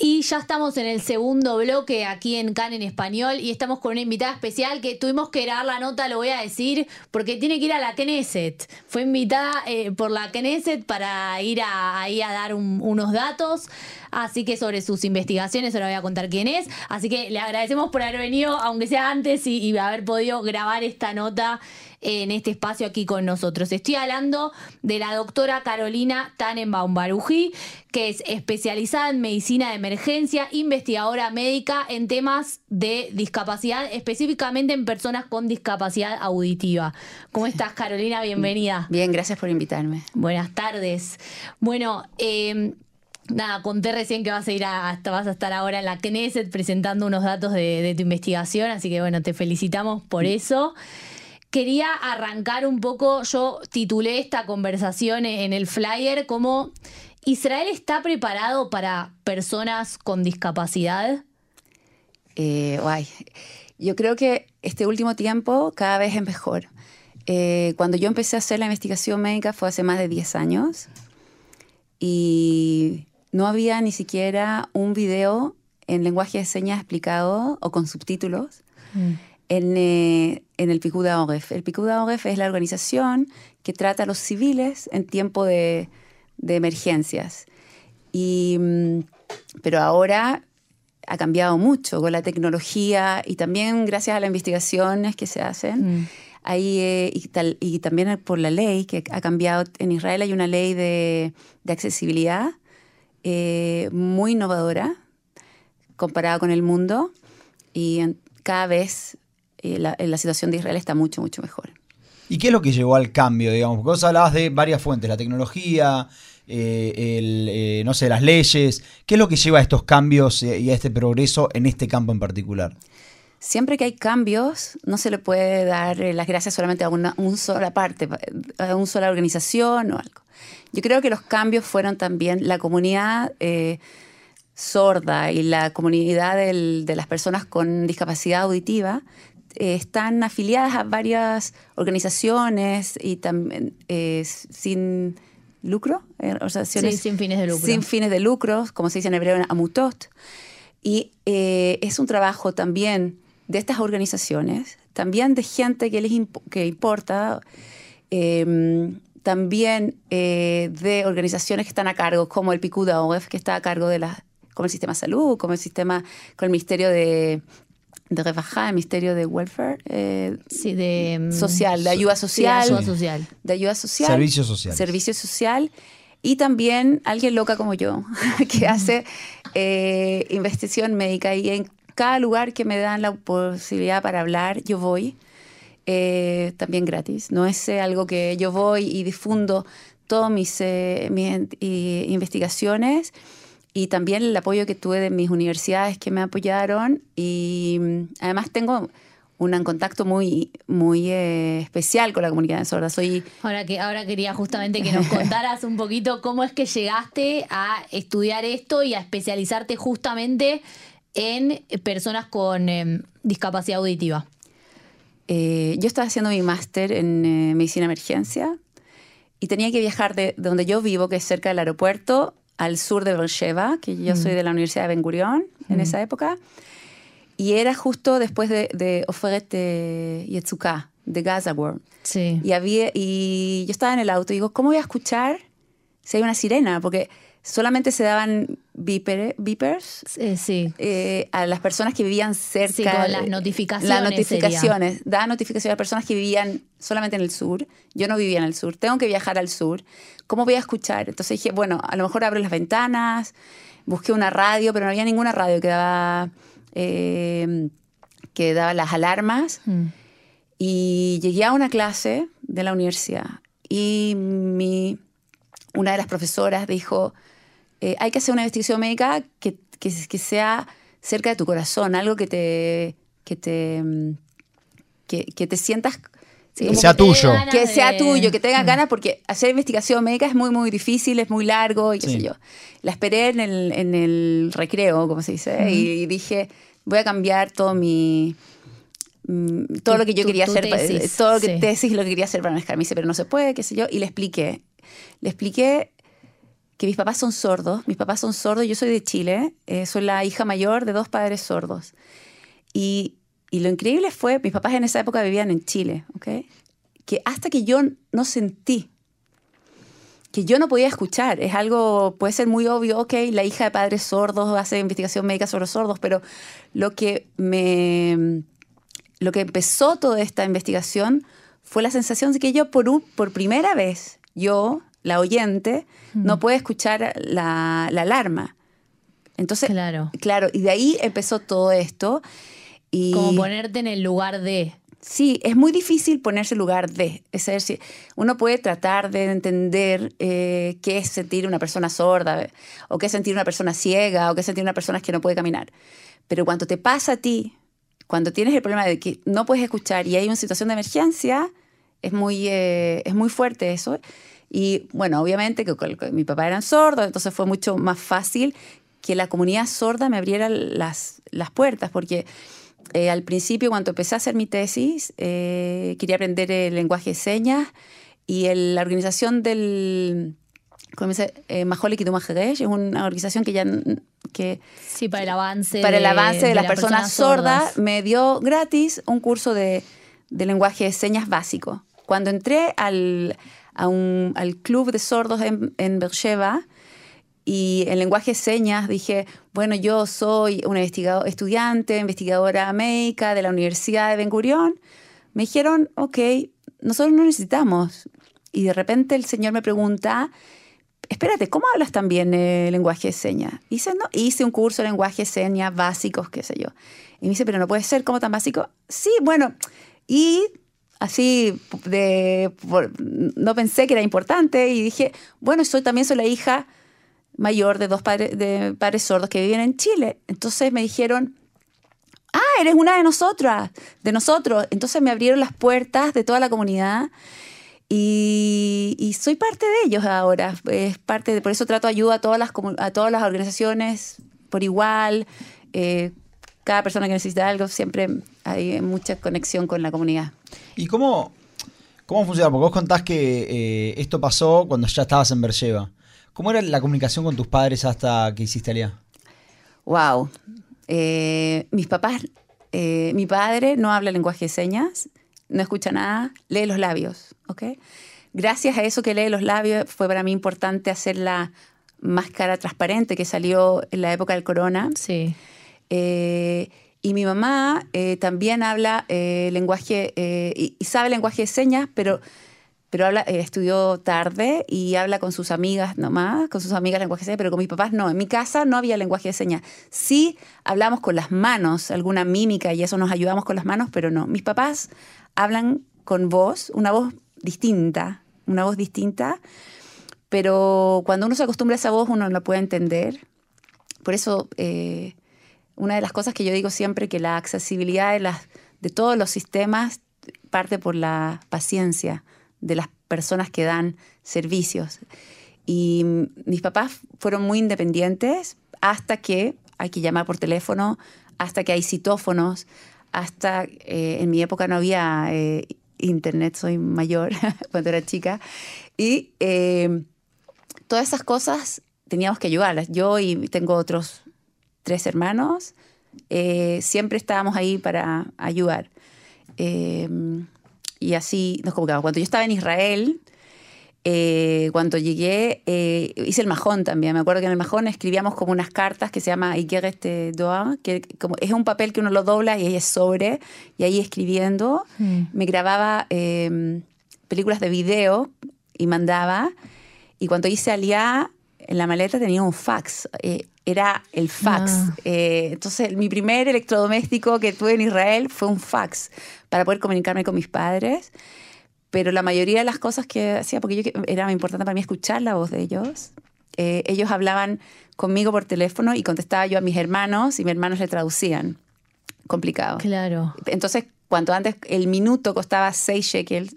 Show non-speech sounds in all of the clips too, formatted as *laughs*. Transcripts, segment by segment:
Y ya estamos en el segundo bloque aquí en CAN en español y estamos con una invitada especial que tuvimos que grabar la nota, lo voy a decir, porque tiene que ir a la Knesset. Fue invitada eh, por la Knesset para ir ahí a dar unos datos. Así que sobre sus investigaciones, ahora voy a contar quién es. Así que le agradecemos por haber venido, aunque sea antes, y haber podido grabar esta nota en este espacio aquí con nosotros. Estoy hablando de la doctora Carolina Tannenbaum Baruji, que es especializada en medicina de emergencia, investigadora médica en temas de discapacidad, específicamente en personas con discapacidad auditiva. ¿Cómo estás, Carolina? Bienvenida. *laughs* Bien, gracias por invitarme. Buenas tardes. Bueno, eh, Nada, conté recién que vas a ir a, vas a estar ahora en la Knesset presentando unos datos de, de, tu investigación, así que bueno, te felicitamos por eso. Quería arrancar un poco, yo titulé esta conversación en el flyer como ¿Israel está preparado para personas con discapacidad? Eh, yo creo que este último tiempo cada vez es mejor. Eh, cuando yo empecé a hacer la investigación médica fue hace más de 10 años y no había ni siquiera un video en lenguaje de señas explicado o con subtítulos. Mm en, eh, en el Picuda OREF. El Picuda OREF es la organización que trata a los civiles en tiempo de, de emergencias. Y, mm, pero ahora ha cambiado mucho con la tecnología y también gracias a las investigaciones que se hacen. Mm. Ahí, eh, y, tal, y, también por la ley que ha cambiado. En Israel hay una ley de, de accesibilidad eh, muy innovadora comparada con el mundo y cada vez eh, la, la, situación de Israel está mucho, mucho mejor. ¿Y qué es lo que llevó al cambio, digamos? Porque vos hablabas de varias fuentes, la tecnología, eh, el, eh, no sé, las leyes. ¿Qué es lo que lleva a estos cambios y a este progreso en este campo en particular? Siempre que hay cambios, no se le puede dar las gracias solamente a una, sola parte, a una sola organización o algo. Yo creo que los cambios fueron también la comunidad sorda y la comunidad de las personas con discapacidad auditiva eh, están afiliadas a varias organizaciones y también eh, sin lucro, eh, organizaciones sin fines de lucro. Sin fines de lucro, como se dice en hebreo, amutot. Y es un trabajo también de estas organizaciones, también de gente que les que importa, em, también de organizaciones que están a cargo, como el Picuda OEF, que está a cargo de la, como el sistema de salud, como el sistema, con el Ministerio de de rebajar el Ministerio de Welfare. Eh, sí, de. Mm, social, de ayuda social. ayuda social. De ayuda social. Servicio social. Servicio social. Y también alguien loca como yo, *laughs* que hace eh, investigación médica. Y en cada lugar que me dan la posibilidad para hablar, yo voy. Eh, también gratis. No es algo que yo voy y difundo todas mis, mis investigaciones y también el apoyo que tuve de mis universidades que me apoyaron y mm, además tengo un contacto muy, muy eh, especial con la comunidad de sordas. Soy... Ahora, que, ahora quería justamente que nos *laughs* contaras un poquito cómo es que llegaste a estudiar esto y a especializarte justamente en personas con em, discapacidad auditiva. Eh, yo estaba haciendo mi máster en eh, medicina emergencia y tenía que viajar de, de, donde yo vivo, que es cerca del aeropuerto, al sur de Beersheba, que yo soy mm. de la Universidad de Ben Gurion en mm. esa época. Y era justo después de, de Oferet de Yetzuka, de Gaza World. Sí. Y, había, y yo estaba en el auto y digo, ¿cómo voy a escuchar si hay una sirena? Porque solamente se daban beepers sí. Eh, a las personas que vivían cerca. Sí, con las notificaciones. Las notificaciones. Da notificaciones a personas que vivían solamente en el sur. Yo no vivía en el sur. Tengo que viajar al sur. ¿Cómo voy a escuchar? Entonces dije, bueno, a lo mejor abro las ventanas. Busqué una radio, pero no había ninguna radio que daba, eh, que daba las alarmas. Mm. Y llegué a una clase de la universidad y mi, una de las profesoras dijo, eh, hay que hacer una investigación médica que, que, sea cerca de tu corazón, algo que te, que te, mm, que, te sientas... Que sea tuyo. Que sea tuyo, que tengas mm. ganas, porque hacer investigación médica es muy, muy difícil, es muy largo y qué sé yo. La esperé en el, en el recreo, como se dice, y, dije, voy a cambiar todo mi, mm, todo Tu- lo que yo tu- quería tu hacer, tesis, todo lo que sí. tesis lo que quería hacer para manejar. Me dice, pero no se puede, qué sé yo, y le expliqué. Le expliqué que mis papás son sordos, mis papás son sordos, yo soy de Chile, eh, soy la hija mayor de dos padres sordos. Y, y lo increíble fue, mis papás en esa época vivían en Chile, ¿ok? Que hasta que yo no sentí que yo no podía escuchar, es algo, puede ser muy obvio, ok, la hija de padres sordos hace investigación médica sobre los sordos, pero lo que me, lo que empezó toda esta investigación fue la sensación de que yo por, un, por primera vez, yo, la oyente, no puedo escuchar la, la alarma. Entonces, Claro. claro, y de ahí empezó todo esto. Y Como ponerte en el lugar de. Sí, es muy difícil ponerse en lugar de. Es decir, uno puede tratar de entender eh, qué es sentir una persona sorda, o qué es sentir una persona ciega, o qué es sentir una persona que no puede caminar. Pero cuando te pasa a ti, cuando tienes el problema de que no puedes escuchar y hay una situación de emergencia, es muy, eh, es muy fuerte eso. Y bueno, obviamente que mi papá eran sordos, entonces fue mucho más fácil que la comunidad sorda me abriera las, las puertas, porque eh, al principio, cuando empecé a hacer mi tesis, eh, quería aprender el lenguaje de señas y el- la organización del ¿cómo se dice? Eh, es una organización que ya que Sí, para el avance. para el de- avance de, las las personas, sordas, me dio gratis un curso de, de lenguaje de señas básico. Cuando entré al, a al club de sordos en, en Beersheba y en lenguaje de señas dije, bueno, yo soy una investigado- estudiante, investigadora médica de la Universidad de Ben Gurión, me dijeron, ok, nosotros no necesitamos. Y de repente el señor me pregunta, espérate, ¿cómo hablas también eh, lenguaje de señas? Hice, no, hice un curso de lenguaje de señas básicos, qué sé yo. Y me dice, pero no puede ser, ¿cómo tan básico? Sí, bueno, y así de, no pensé que era importante y dije, bueno, soy, también soy la hija mayor de dos padres, de padres sordos que viven en Chile. Entonces me dijeron, ah, eres una de nosotras, de nosotros. Entonces me abrieron las puertas de toda la comunidad y, soy parte de ellos ahora. Es parte de, por eso trato ayuda a todas las, a todas las organizaciones por igual. Eh, cada persona que necesita algo, siempre hay mucha conexión con la comunidad. ¿Y cómo, cómo funciona? Porque vos contás que eh, esto pasó cuando ya estabas en Bercheva. ¿Cómo era la comunicación con tus padres hasta que hiciste Alía? Wow. Eh, mis papás, eh, mi padre no habla lenguaje de señas, no escucha nada, lee los labios, ¿ok? Gracias a eso que lee los labios fue para mí importante hacer la máscara transparente que salió en la época del corona. Sí. Eh, y mi mamá eh, también habla eh, lenguaje eh, y, y sabe lenguaje de señas, pero, pero habla, eh, estudió tarde y habla con sus amigas nomás, con sus amigas lenguaje de señas, pero con mis papás no. En mi casa no había lenguaje de señas. Sí hablamos con las manos, alguna mímica y eso nos ayudamos con las manos, pero no. Mis papás hablan con voz, una voz distinta, una voz distinta, pero cuando uno se acostumbra a esa voz uno la puede entender. Por eso, eh, una de las cosas que yo digo siempre, que la accesibilidad de, las, de todos los sistemas parte por la paciencia de las personas que dan servicios. Y mis papás fueron muy independientes hasta que hay que llamar por teléfono, hasta que hay citófonos, hasta eh, en mi época no había eh, internet, soy mayor *laughs* cuando era chica. Y eh, todas esas cosas teníamos que ayudarlas. Yo y tengo otros tres hermanos, eh, siempre estábamos ahí para ayudar. Eh, y así nos comunicamos. Cuando yo estaba en Israel, eh, cuando llegué, eh, hice el majón también. Me acuerdo que en el majón escribíamos como unas cartas que se llama Igeret Doa, que como, es un papel que uno lo dobla y ahí es sobre, y ahí escribiendo. Mm. Me grababa eh, películas de video y mandaba. Y cuando hice Aliá, en la maleta tenía un fax. eh, era el fax. Ah. Eh, entonces, mi primer electrodoméstico que tuve en Israel fue un fax para poder comunicarme con mis padres. Pero la mayoría de las cosas que hacía, porque yo, era importante para mí escuchar la voz de ellos, eh, ellos hablaban conmigo por teléfono y contestaba yo a mis hermanos y mis hermanos le traducían. Complicado. Claro. Entonces, cuando antes el minuto costaba 6 shekels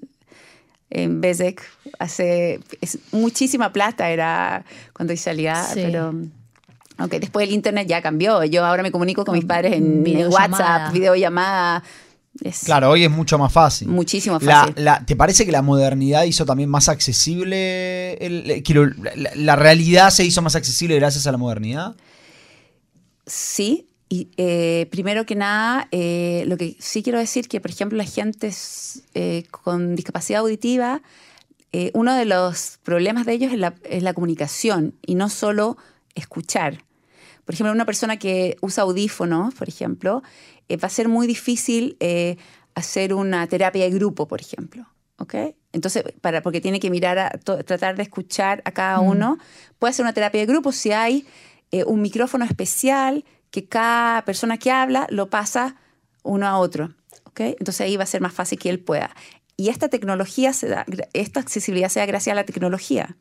en Bezek, hace es muchísima plata era cuando salía, Sí. pero aunque después el internet ya cambió. Yo ahora me comunico con mis padres en, Videollamada. WhatsApp, videollamada. Es Claro, hoy es mucho más fácil. muchísimo fácil. la- ¿Te parece que la modernidad hizo también más accesible? el- la realidad se hizo más accesible gracias a la modernidad? Sí, y eh, primero que nada, eh, lo que sí quiero decir que, por ejemplo, la gente eh, con discapacidad auditiva, uno de los problemas de ellos es la, es la comunicación y no solo escuchar. Por ejemplo, una persona que usa audífonos, por ejemplo, va a ser muy difícil hacer una terapia de grupo, por ejemplo. ¿ok? Entonces, para, porque tiene que mirar, a, to- tratar de escuchar a cada uno. Puede hacer una terapia de grupo si hay un micrófono especial que cada persona que habla lo pasa uno a otro. ¿ok? Entonces ahí va a ser más fácil que él pueda. Y esta tecnología, se da, esta accesibilidad se da gracias a la tecnología.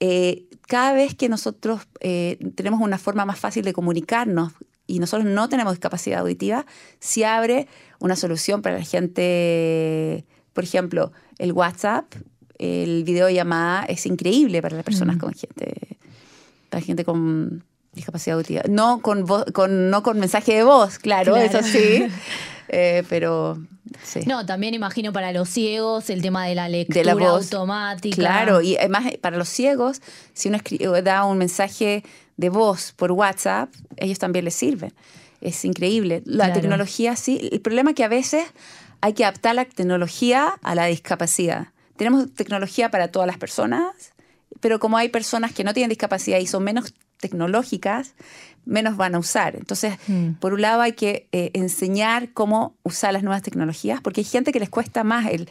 Eh, cada vez que nosotros eh, tenemos una forma más fácil de comunicarnos y nosotros no tenemos discapacidad auditiva, se abre una solución para la gente, por ejemplo, el WhatsApp, el videollamada es increíble para las personas con gente, para gente con discapacidad auditiva. No con, vo- con, no con mensaje de voz, claro, Claro. eso sí, *laughs* eh, pero sí. No, también imagino para los ciegos el tema de la lectura de la voz automática. Claro, y además eh, para los ciegos, si uno o da un mensaje de voz por WhatsApp, ellos también les sirven. Es increíble. La Claro. tecnología sí. El problema es que a veces hay que adaptar la tecnología a la discapacidad. Tenemos tecnología para todas las personas, pero como hay personas que no tienen discapacidad y son menos tecnológicas, menos van a usar. Entonces, Mm. por un lado hay que eh, enseñar cómo usar las nuevas tecnologías, porque hay gente que les cuesta más el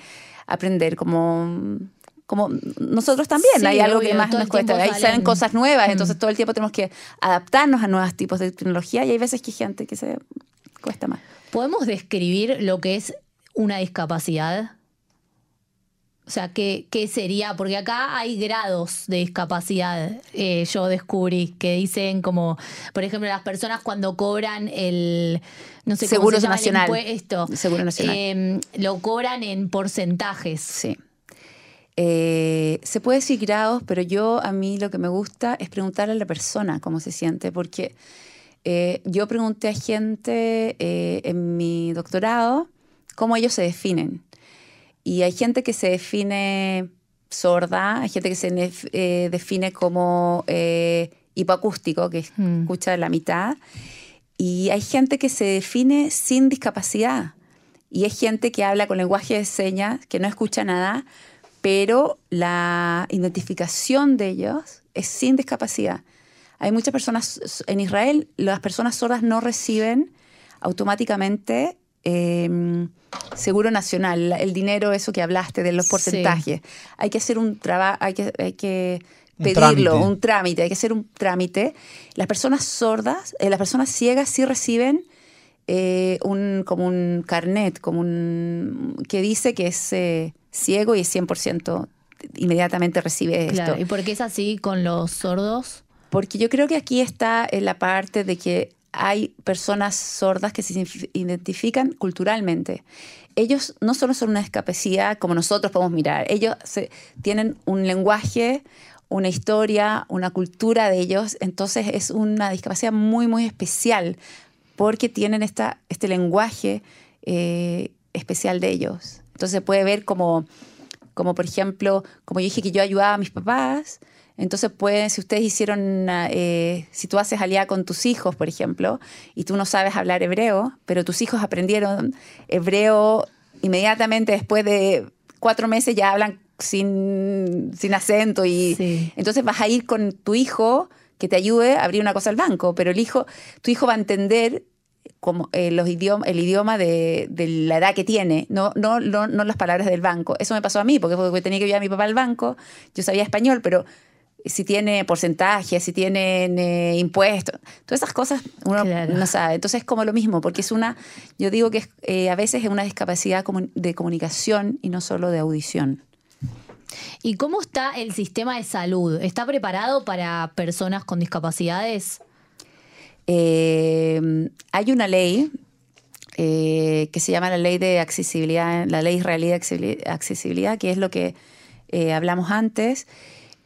aprender, como, como nosotros también, Sí, hay algo que más nos cuesta. Ahí salen- salen cosas nuevas, Mm. entonces todo el tiempo tenemos que adaptarnos a nuevos tipos de tecnología y hay veces que hay gente que se cuesta más. ¿Podemos describir lo que es una discapacidad? O sea, ¿qué, qué sería? Porque acá hay grados de discapacidad, eh, yo descubrí, que dicen como, por ejemplo, las personas cuando cobran el, no sé Seguro cómo se llama el impuesto, Seguro nacional. eh, lo cobran en porcentajes. Sí. Eh, se puede decir grados, pero yo a mí lo que me gusta es preguntarle a la persona cómo se siente, porque eh, yo pregunté a gente en mi doctorado cómo ellos se definen. Y hay gente que se define sorda, hay gente que se eh, define como eh, hipoacústico, que Mm. escucha la mitad, y hay gente que se define sin discapacidad. Y es gente que habla con lenguaje de señas, que no escucha nada, pero la identificación de ellos es sin discapacidad. Hay muchas personas, en Israel, las personas sordas no reciben automáticamente eh, seguro nacional, el dinero, eso que hablaste de los Sí. porcentajes. Hay que hacer un trabajo, hay que, hay que Un pedirlo, trámite. un trámite, hay que hacer un trámite. Las personas sordas, eh, las personas ciegas sí reciben eh, un, como un carnet, como un que dice que es eh, ciego y es 100% inmediatamente recibe esto. Claro. ¿Y por qué es así con los sordos? Porque yo creo que aquí está en la parte de que hay personas sordas que se identifican culturalmente. Ellos no solo son una discapacidad como nosotros podemos mirar, ellos tienen un lenguaje, una historia, una cultura de ellos, entonces es una discapacidad muy, muy especial porque tienen esta, este lenguaje eh, especial de ellos. Entonces se puede ver como, como, por ejemplo, como yo dije que yo ayudaba a mis papás, entonces pueden, si ustedes hicieron, una, eh, si tú haces aliada con tus hijos, por ejemplo, y tú no sabes hablar hebreo, pero tus hijos aprendieron hebreo inmediatamente después de cuatro meses ya hablan sin, sin acento y Sí. entonces vas a ir con tu hijo que te ayude a abrir una cosa al banco, pero el hijo, tu hijo va a entender como eh, los idioma, el idioma de, de la edad que tiene, no, no, no, no las palabras del banco. Eso me pasó a mí, porque, porque tenía que ir a mi papá al banco, yo sabía español, pero si tiene porcentaje, si tienen eh, impuestos, todas esas cosas uno Claro. no sabe. Entonces es como lo mismo, porque es una, yo digo que es, eh, a veces es una discapacidad de comunicación y no solo de audición. ¿Y cómo está el sistema de salud? ¿Está preparado para personas con discapacidades? Eh, hay una ley que se llama la ley de accesibilidad, la ley israelí de accesibili- accesibilidad, que es lo que hablamos antes.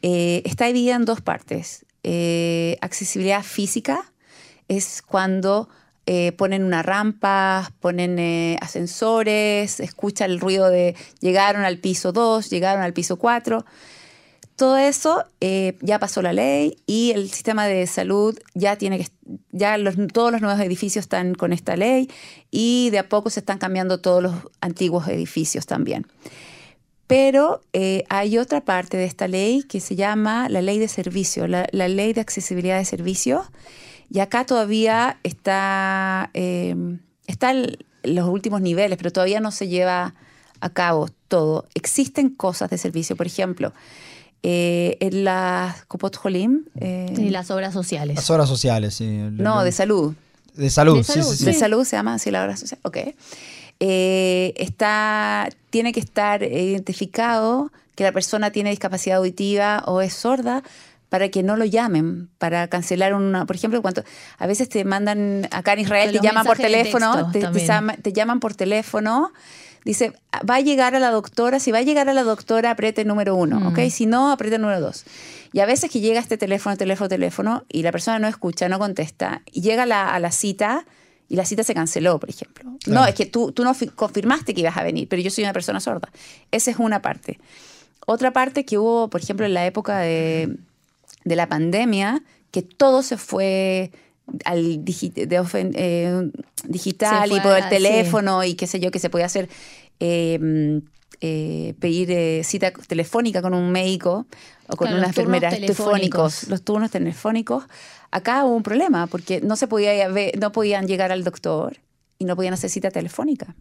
Eh, está dividida en dos partes. Eh, accesibilidad física es cuando eh, ponen una rampa, ponen ascensores, escucha el ruido de llegaron al piso 2, llegaron al piso 4. Todo eso ya pasó la ley y el sistema de salud ya tiene que, ya todos los nuevos edificios están con esta ley y de a poco se están cambiando todos los antiguos edificios también. Pero eh, hay otra parte de esta ley que se llama la ley de servicio, la, la ley de accesibilidad de servicios. Y acá todavía está, eh, está en los últimos niveles, pero todavía no se lleva a cabo todo. Existen cosas de servicio, por ejemplo, eh, en las Copot Jolim, eh, Y las obras sociales. Las obras sociales, sí. no, de salud, De salud, De sí, salud, sí, sí. de salud se llama así la obra social. Ok. Eh, está, tiene que estar identificado que la persona tiene discapacidad auditiva o es sorda para que no lo llamen, para cancelar una. Por ejemplo, cuando a veces te mandan acá en Israel, te llaman por teléfono, te, te también. llama- te llaman por teléfono. Dice, va a llegar a la doctora, si va a llegar a la doctora, apriete el número uno, Mm. ¿ok? Si no, apriete el número dos. Y a veces que llega este teléfono, teléfono, teléfono, y la persona no escucha, no contesta, y llega la, a la cita y la cita se canceló, por ejemplo. No, es que tú, tú no fi- confirmaste que ibas a venir, pero yo soy una persona sorda. Esa es una parte. Otra parte que hubo, por ejemplo, en la época de, de la pandemia, que todo se fue al digi- de ofen- eh, digital fue y por el teléfono y qué sé yo, que se podía hacer, eh, eh, pedir eh, cita telefónica con un médico o con Claro, una enfermera, telefónicos. telefónicos, los turnos telefónicos. Acá hubo un problema porque no se podía ver- no podían llegar al doctor y no podían hacer cita telefónica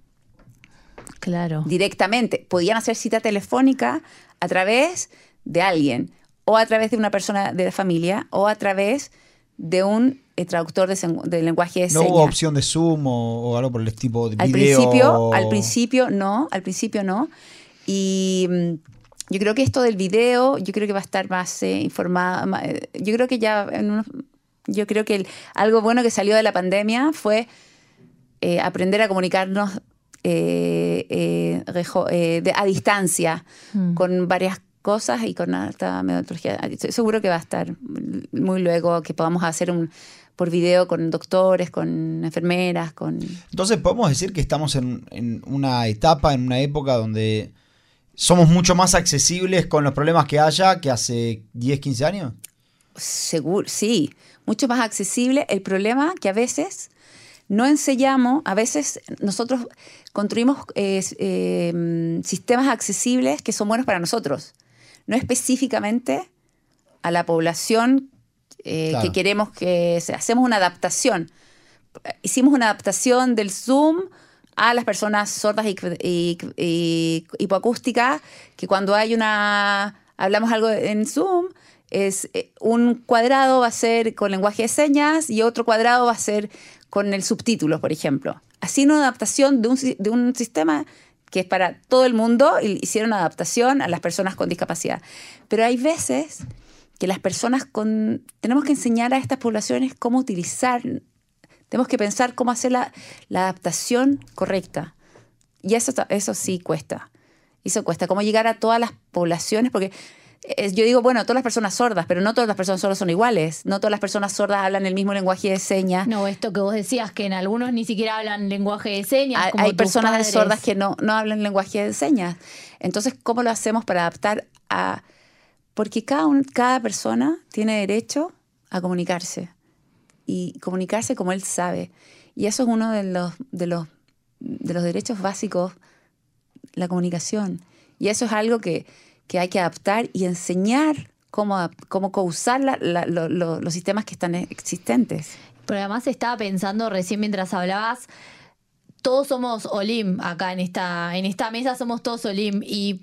Claro. directamente. Podían hacer cita telefónica a través de alguien, o a través de una persona de la familia, o a través de un eh, traductor de, de lenguaje de No señas. hubo opción de Zoom o, o algo por el tipo de al video. principio, al principio no, al principio no. Y mm, yo creo que esto del video, yo creo que va a estar más eh, informada. ma- eh, Yo creo que ya, en unos- yo creo que el- algo bueno que salió de la pandemia fue eh, aprender a comunicarnos eh, eh, rejo- eh, de- a distancia Mm. con varias cosas y con alta metodología. Estoy Seguro que va a estar muy luego que podamos hacer un por video con doctores, con enfermeras, con Entonces podemos decir que estamos en, en una etapa, en una época donde somos mucho más accesibles con los problemas que haya que hace 10, 15 años. Seguro, sí, mucho más accesible. El problema que a veces no enseñamos, a veces nosotros construimos eh, eh, sistemas accesibles que son buenos para nosotros, no específicamente a la población eh, Claro. que queremos que se, hacemos una adaptación. Hicimos una adaptación del Zoom a las personas sordas y, y- y hipoacústicas, que cuando hay una hablamos algo en Zoom, es eh, un cuadrado va a ser con lenguaje de señas y otro cuadrado va a ser con el subtítulo, por ejemplo. Así una adaptación de un, de un sistema que es para todo el mundo, hicieron una adaptación a las personas con discapacidad. Pero hay veces que las personas con... Tenemos que enseñar a estas poblaciones cómo utilizar, tenemos que pensar cómo hacer la, la adaptación correcta. Y eso, eso sí cuesta. Eso cuesta. Cómo llegar a todas las poblaciones, porque eh, yo digo, bueno, todas las personas sordas, pero no todas las personas sordas son iguales. No todas las personas sordas hablan el mismo lenguaje de señas. No, esto que vos decías, que en algunos ni siquiera hablan lenguaje de señas. Hay, como hay tus personas padres. sordas que no, no hablan lenguaje de señas. Entonces, ¿cómo lo hacemos para adaptar a...? Porque cada, un- cada persona tiene derecho a comunicarse y comunicarse como él sabe. Y eso es uno de los, de los, de los derechos básicos, la comunicación. Y eso es algo que, que hay que adaptar y enseñar cómo, cómo usar la- la- lo- lo- los sistemas que están existentes. Pero además estaba pensando recién mientras hablabas, todos somos Olim acá en esta, en esta mesa, somos todos Olim y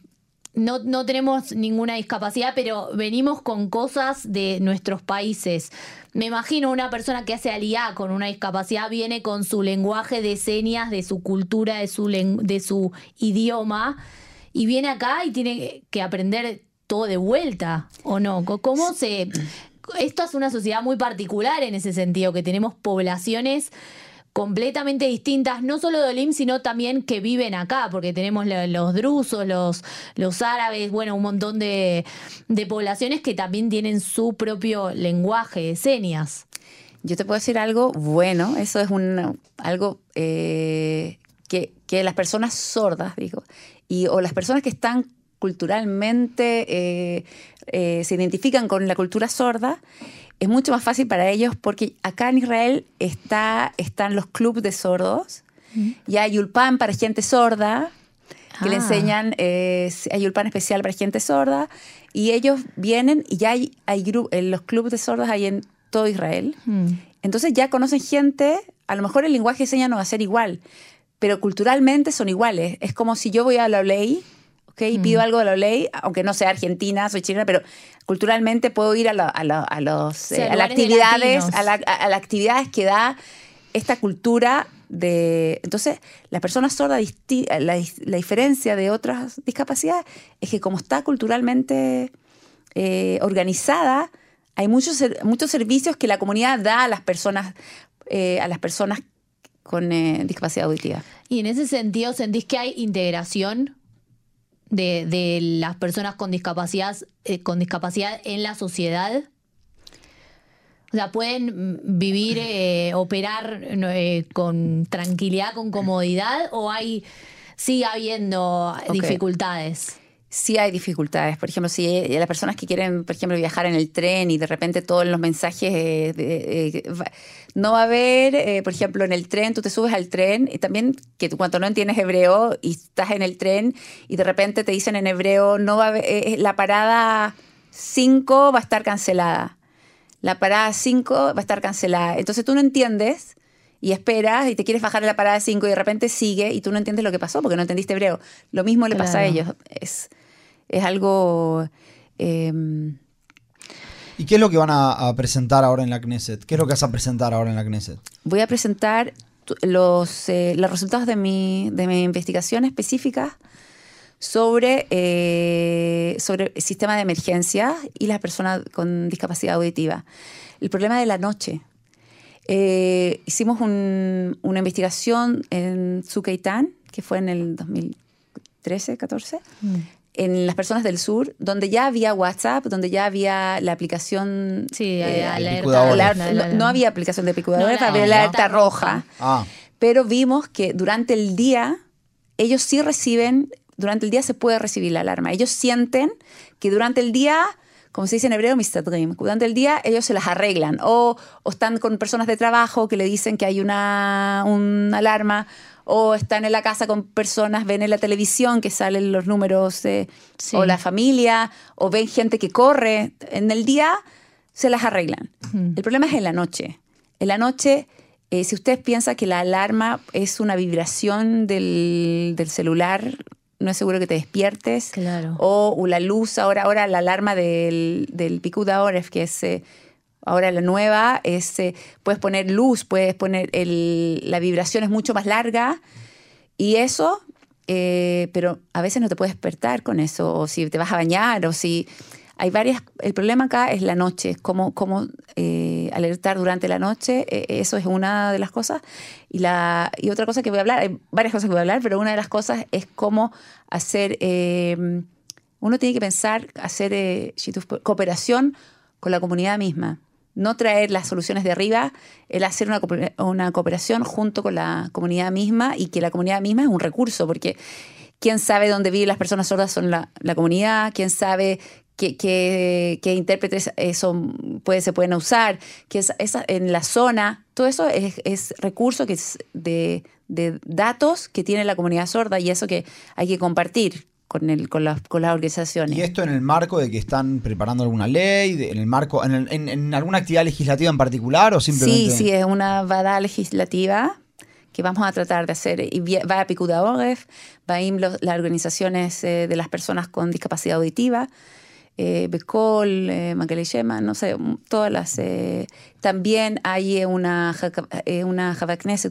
no, no tenemos ninguna discapacidad, pero venimos con cosas de nuestros países. Me imagino una persona que hace aliá con una discapacidad viene con su lenguaje de señas, de su cultura, de su, de su idioma, y viene acá y tiene que aprender todo de vuelta, ¿o no? ¿Cómo se...? Esto es una sociedad muy particular en ese sentido, que tenemos poblaciones completamente distintas, no solo de Olim, sino también que viven acá, porque tenemos lo- los drusos, los, los árabes, bueno, un montón de, de poblaciones que también tienen su propio lenguaje de señas. Yo te puedo decir algo bueno, eso es un, algo eh, que, que las personas sordas, digo, y, o las personas que están culturalmente, eh, eh, se identifican con la cultura sorda, es mucho más fácil para ellos porque acá en Israel está, están los clubes de sordos y hay Ulpan para gente sorda, que le Ah. enseñan, eh, hay Ulpan especial para gente sorda y ellos vienen y ya hay, hay gru- eh, los clubes de sordos hay en todo Israel. Mm. Entonces ya conocen gente, a lo mejor el lenguaje de señas no va a ser igual, pero culturalmente son iguales. Es como si yo voy a la ley, ¿ok? Y pido algo de la ley, aunque no sea argentina, soy chilena, pero culturalmente puedo ir a, la- a la- a los, Sí, eh, a las actividades, a, la- a- las actividades que da esta cultura de... Entonces, las personas sordas, disti- la, la diferencia de otras discapacidades es que como está culturalmente eh, organizada, hay muchos, muchos servicios que la comunidad da a las personas, eh, a las personas con eh, discapacidad auditiva. Y en ese sentido, ¿sentís que hay integración de, de las personas con discapacidad, eh, con discapacidad en la sociedad? O sea, ¿pueden vivir, eh, operar eh, con tranquilidad, con comodidad? ¿O hay sigue habiendo dificultades? Sí hay dificultades. Por ejemplo, si eh, las personas que quieren, por ejemplo, viajar en el tren y de repente todos los mensajes, eh, no va a haber, eh, por ejemplo, en el tren, tú te subes al tren y también que tú cuando no entiendes hebreo y estás en el tren y de repente te dicen en hebreo, no va a haber, eh, la parada 5 va a estar cancelada. La parada 5 va a estar cancelada. Entonces tú no entiendes y esperas y te quieres bajar de la parada 5 y de repente sigue y tú no entiendes lo que pasó porque no entendiste hebreo. Lo mismo le pasa a ellos. Es, es algo... eh, ¿Y qué es lo que van a, a presentar ahora en la Knesset? ¿Qué es lo que vas a presentar ahora en la Knesset? voy a presentar los, eh, los resultados de mi, de mi investigación específica sobre, eh, sobre el sistema de emergencia y las personas con discapacidad auditiva. El problema de la noche. Eh, hicimos un- una investigación en Zucaitán, que fue en el 2013, 14, en las personas del sur, donde ya había WhatsApp, donde ya había la aplicación... Sí, eh, alerta. La- no, no había aplicación de picudadores, No, había la alerta alerta roja. Ah, Pero vimos que durante el día, ellos sí reciben, durante el día se puede recibir la alarma. Ellos sienten que durante el día, como se dice en hebreo, Mr. Dream, durante el día ellos se las arreglan. O, o están con personas de trabajo que le dicen que hay una, una alarma. O están en la casa con personas, ven en la televisión que salen los números, eh, Sí. o la familia, o ven gente que corre. En el día se las arreglan. El problema es en la noche. En la noche, eh, si usted piensa que la alarma es una vibración del, del celular, no es seguro que te despiertes. Claro. O, o la luz, ahora, ahora la alarma del, del Picuda Oref, que es eh, ahora la nueva, es, eh, puedes poner luz, puedes poner el, la vibración es mucho más larga. Y eso, eh, pero a veces no te puedes despertar con eso, o si te vas a bañar, o si hay varias. El problema acá es la noche, cómo, cómo eh, alertar durante la noche, eh, eso es una de las cosas. Y, la, y otra cosa que voy a hablar, hay varias cosas que voy a hablar, pero una de las cosas es cómo hacer. eh, uno tiene que pensar, hacer cooperación con la comunidad misma. No traer las soluciones de arriba, el hacer una, una cooperación junto con la comunidad misma y que la comunidad misma es un recurso, porque quién sabe dónde viven las personas sordas son la, la comunidad, quién sabe qué, qué- qué intérpretes eh, son, puede, se pueden usar, que es, esa- en la zona, todo eso es, es recurso que es de, de datos que tiene la comunidad sorda y eso que hay que compartir con, el, con, las, con las organizaciones. y esto en el marco de que están preparando alguna ley, de- en el marco, en, el- en- en alguna actividad legislativa en particular o simplemente. Sí, sí, es una vada legislativa que vamos a tratar de hacer. Y va a Picuda Oref, va a ir los- las organizaciones eh, de las personas con discapacidad auditiva, eh, Becol, eh, Magali Shema, no sé, todas las. eh, también hay eh, una, eh, una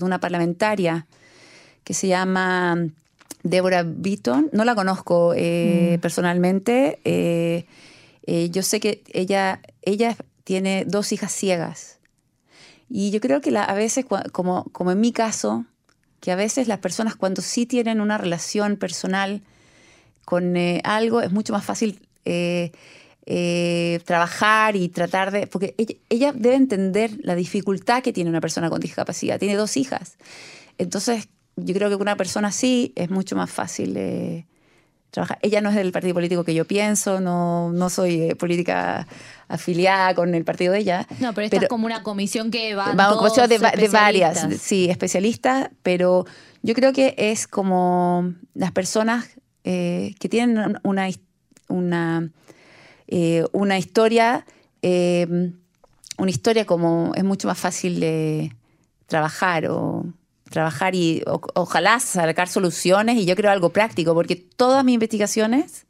una parlamentaria que se llama Débora Beaton. No la conozco eh, personalmente. eh, eh, yo sé que ella, ella tiene dos hijas ciegas. Y yo creo que la- a veces, como, como en mi caso, que a veces las personas cuando sí tienen una relación personal con algo, es mucho más fácil trabajar y tratar de... Porque ella, ella debe entender la dificultad que tiene una persona con discapacidad. Tiene dos hijas. Entonces, yo creo que con una persona así es mucho más fácil eh, trabajar. Ella no es del partido político que yo pienso, no, no soy eh, política afiliada con el partido de ella. No, pero esta es como una comisión que va todos comisión de, va- de varias, sí, especialistas, pero yo creo que es como las personas eh, que tienen una, una, una historia, una historia como es mucho más fácil de trabajar o trabajar y ojalá sacar soluciones y yo creo algo práctico, porque todas mis investigaciones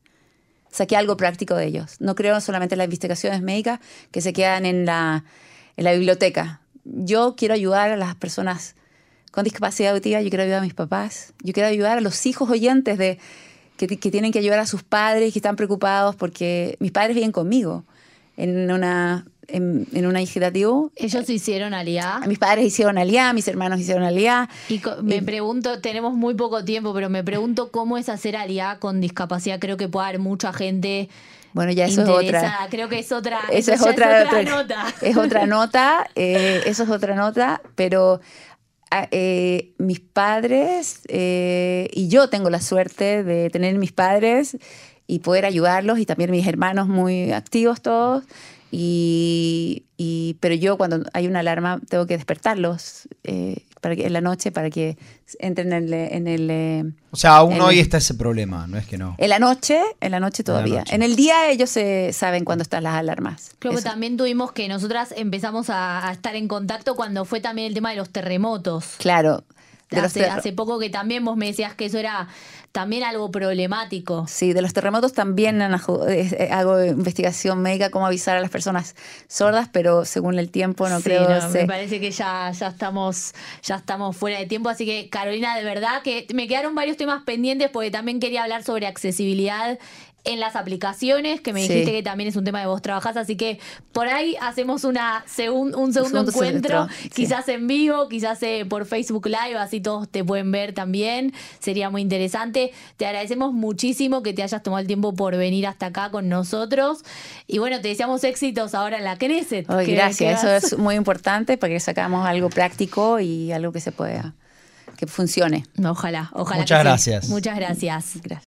saqué algo práctico de ellos. No creo solamente en las investigaciones médicas que se quedan en la, en la biblioteca. Yo quiero ayudar a las personas con discapacidad auditiva, yo quiero ayudar a mis papás, yo quiero ayudar a los hijos oyentes de, que, que tienen que ayudar a sus padres, que están preocupados porque mis padres viven conmigo en una, en, en una. Ellos hicieron aliá. Mis padres hicieron aliá, mis hermanos hicieron aliá. Y me pregunto, tenemos muy poco tiempo, pero me pregunto cómo es hacer aliá con discapacidad. Creo que puede haber mucha gente Bueno, ya eso es otra. Creo que es otra, Eso eso es otra, otra otra- nota. *laughs* Es otra nota, eh, eso es otra nota, pero ah, eh, mis padres eh, y yo tengo la suerte de tener mis padres y poder ayudarlos y también mis hermanos muy activos todos. Y, y- pero yo cuando hay una alarma tengo que despertarlos eh, para que, en la noche para que entren en el, en el eh, O sea, aún En- hoy está ese problema, no es que no. en la noche, en la noche En la todavía. noche. En el día ellos se saben cuándo están las alarmas. Creo que también tuvimos que nosotras empezamos a, a estar en contacto cuando fue también el tema de los terremotos. Claro. De Hace, hace poco que también vos me decías que eso era también algo problemático. Sí, de los terremotos también eh, hago investigación médica, cómo avisar a las personas sordas, pero según el tiempo no Sí, creo. no, se- me parece que ya, ya estamos ya estamos fuera de tiempo, así que Carolina, de verdad que me quedaron varios temas pendientes porque también quería hablar sobre accesibilidad en las aplicaciones, que me Sí. dijiste que también es un tema que vos trabajás, así que por ahí hacemos una segun- un segundo segundo encuentro, sí. quizás en vivo, quizás eh, por Facebook Live, así todos te pueden ver también, sería muy interesante. Te agradecemos muchísimo que te hayas tomado el tiempo por venir hasta acá con nosotros y bueno, te deseamos éxitos ahora en la Knesset. Que- gracias, que eso es muy importante para que sacamos algo práctico y algo que se pueda, que funcione. Ojalá, ojalá. Muchas que sí. gracias. Muchas gracias. Gracias.